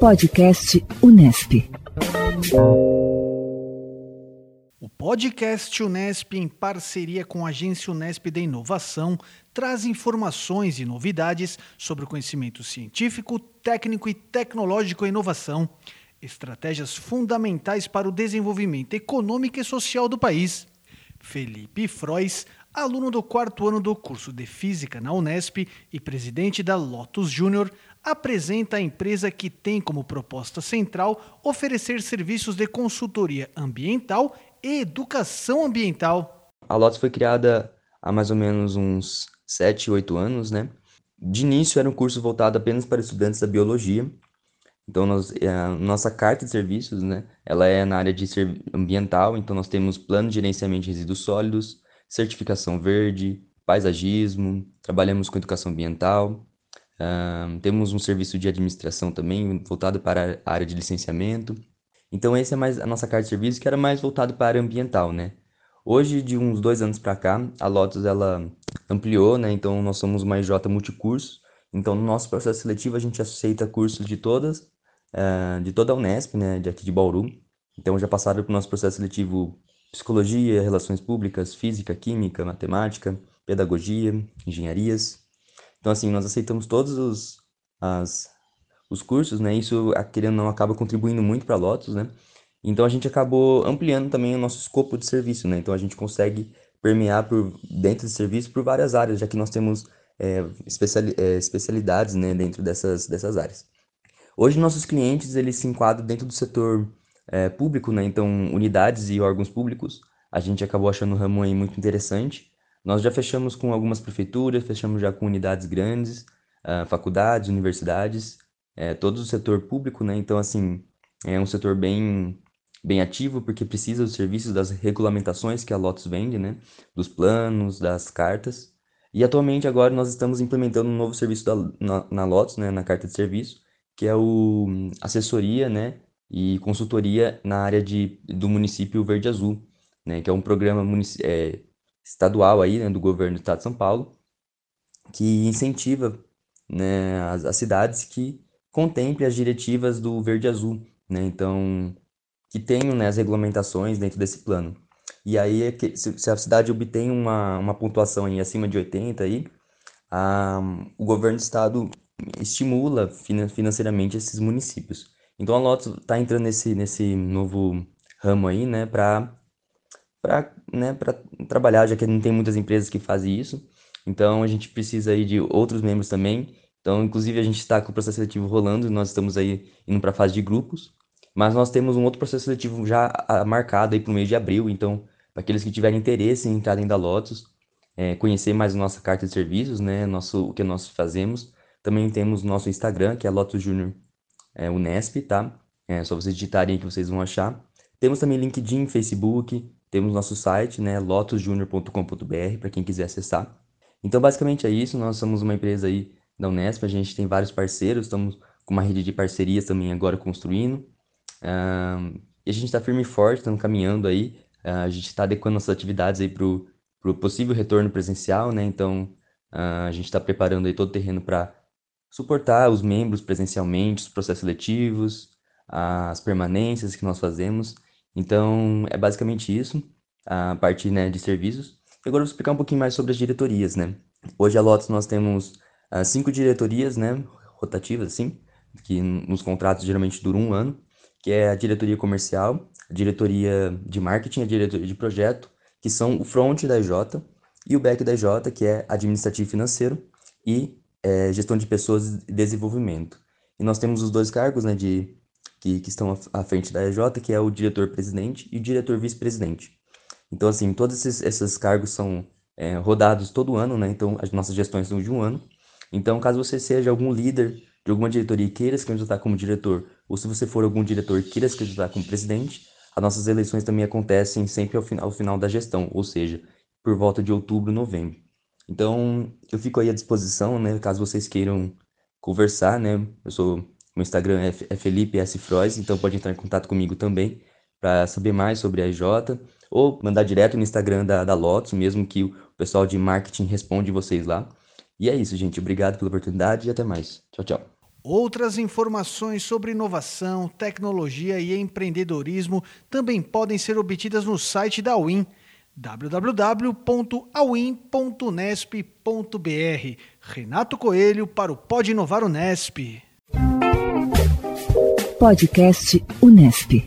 Podcast Unesp. O podcast Unesp, em parceria com a Agência Unesp de Inovação, traz informações e novidades sobre o conhecimento científico, técnico e tecnológico e inovação, estratégias fundamentais para o desenvolvimento econômico e social do país. Felipe Frois, aluno do quarto ano do curso de Física na Unesp e presidente da Lotus Júnior, apresenta a empresa que tem como proposta central oferecer serviços de consultoria ambiental e educação ambiental. A Lotus foi criada há mais ou menos uns 7, 8 anos, né? De início era um curso voltado apenas para estudantes da biologia. Então, nós, é, a nossa carta de serviços, né? Ela é na área de ambiental, então nós temos plano de gerenciamento de resíduos sólidos, certificação verde, paisagismo, trabalhamos com educação ambiental, uh, temos um serviço de administração também voltado para a área de licenciamento. Então, essa é mais a nossa carta de serviço, que era mais voltado para a área ambiental, né? Hoje, de uns dois anos para cá, a Lotus ela ampliou, né? Então, nós somos uma IJ multicurso. Então, no nosso processo seletivo, a gente aceita cursos de todas, uh, de toda a Unesp, né? De aqui de Bauru. Então, já passaram para o nosso processo seletivo psicologia, relações públicas, física, química, matemática, pedagogia, engenharias. Então, assim, nós aceitamos todos os, as, os cursos, né? Isso, querendo não, acaba contribuindo muito para Lotus, né? Então, a gente acabou ampliando também o nosso escopo de serviço, né? Então, a gente consegue permear por dentro do serviço por várias áreas, já que nós temos é, especiali é, especialidades, né, dentro dessas, dessas áreas. Hoje, nossos clientes, eles se enquadram dentro do setor é, público, né? Então, unidades e órgãos públicos, a gente acabou achando o ramo aí muito interessante. Nós já fechamos com algumas prefeituras, fechamos já com unidades grandes, uh, faculdades, universidades, é, todo o setor público, né? Então, assim, é um setor bem, bem ativo, porque precisa dos serviços, das regulamentações que a Lotus vende, né? Dos planos, das cartas. E atualmente, agora, nós estamos implementando um novo serviço da, na, na Lotus, né? Na carta de serviço, que é o hum, assessoria, né? e consultoria na área de, do município Verde Azul, né, que é um programa é, estadual aí, né, do governo do estado de São Paulo, que incentiva né, as, as cidades que contemplem as diretivas do Verde Azul, né, então que tenham né, as regulamentações dentro desse plano. E aí, é se a cidade obtém uma, uma pontuação aí acima de 80, aí, a, o governo do estado estimula financeiramente esses municípios. Então a Lotus está entrando nesse, nesse novo ramo aí, né, para para né, trabalhar, já que não tem muitas empresas que fazem isso. Então a gente precisa aí de outros membros também. Então, inclusive, a gente está com o processo seletivo rolando, nós estamos aí indo para a fase de grupos, mas nós temos um outro processo seletivo já marcado aí para o mês de abril. Então, para aqueles que tiverem interesse em entrar dentro da Lotus, é, conhecer mais nossa carta de serviços, né, nosso, o que nós fazemos, também temos nosso Instagram, que é Lotus Junior é, Unesp, tá? É só vocês digitarem que vocês vão achar. Temos também LinkedIn, Facebook, temos nosso site, né, lotusjunior.com.br, para quem quiser acessar. Então, basicamente é isso. Nós somos uma empresa aí da Unesp, a gente tem vários parceiros, estamos com uma rede de parcerias também agora construindo. Uh, e a gente está firme e forte, estamos caminhando aí. Uh, a gente está adequando nossas atividades aí para o possível retorno presencial, né? Então, uh, a gente está preparando aí todo o terreno para suportar os membros presencialmente, os processos seletivos, as permanências que nós fazemos. Então, é basicamente isso, a parte né, de serviços. E agora eu vou explicar um pouquinho mais sobre as diretorias, né? Hoje a Lotus nós temos uh, cinco diretorias, né, rotativas, assim, que nos contratos geralmente duram um ano, que é a diretoria comercial, a diretoria de marketing, a diretoria de projeto, que são o front da EJ, e o back da EJ, que é administrativo financeiro, e é, gestão de pessoas e desenvolvimento. E nós temos os dois cargos né, de, que, que estão à frente da EJ, que é o diretor-presidente e o diretor-vice-presidente. Então, assim, todos esses, esses cargos são é, rodados todo ano, né? Então, as nossas gestões são de um ano. Então, caso você seja algum líder de alguma diretoria e queira se candidatar como diretor, ou se você for algum diretor e queira se candidatar como presidente, as nossas eleições também acontecem sempre ao final, ao final da gestão, ou seja, por volta de outubro, novembro. Então, eu fico aí à disposição, né, caso vocês queiram conversar, né? Eu sou meu Instagram é, é Felipe S. Frois, então pode entrar em contato comigo também para saber mais sobre a IJ ou mandar direto no Instagram da, da Lotus, mesmo que o pessoal de marketing responde vocês lá. E é isso, gente. Obrigado pela oportunidade e até mais. Tchau, tchau. Outras informações sobre inovação, tecnologia e empreendedorismo também podem ser obtidas no site da Win www.awin.nesp.br. Renato Coelho para o Pode Inovar Unesp. Podcast Unesp.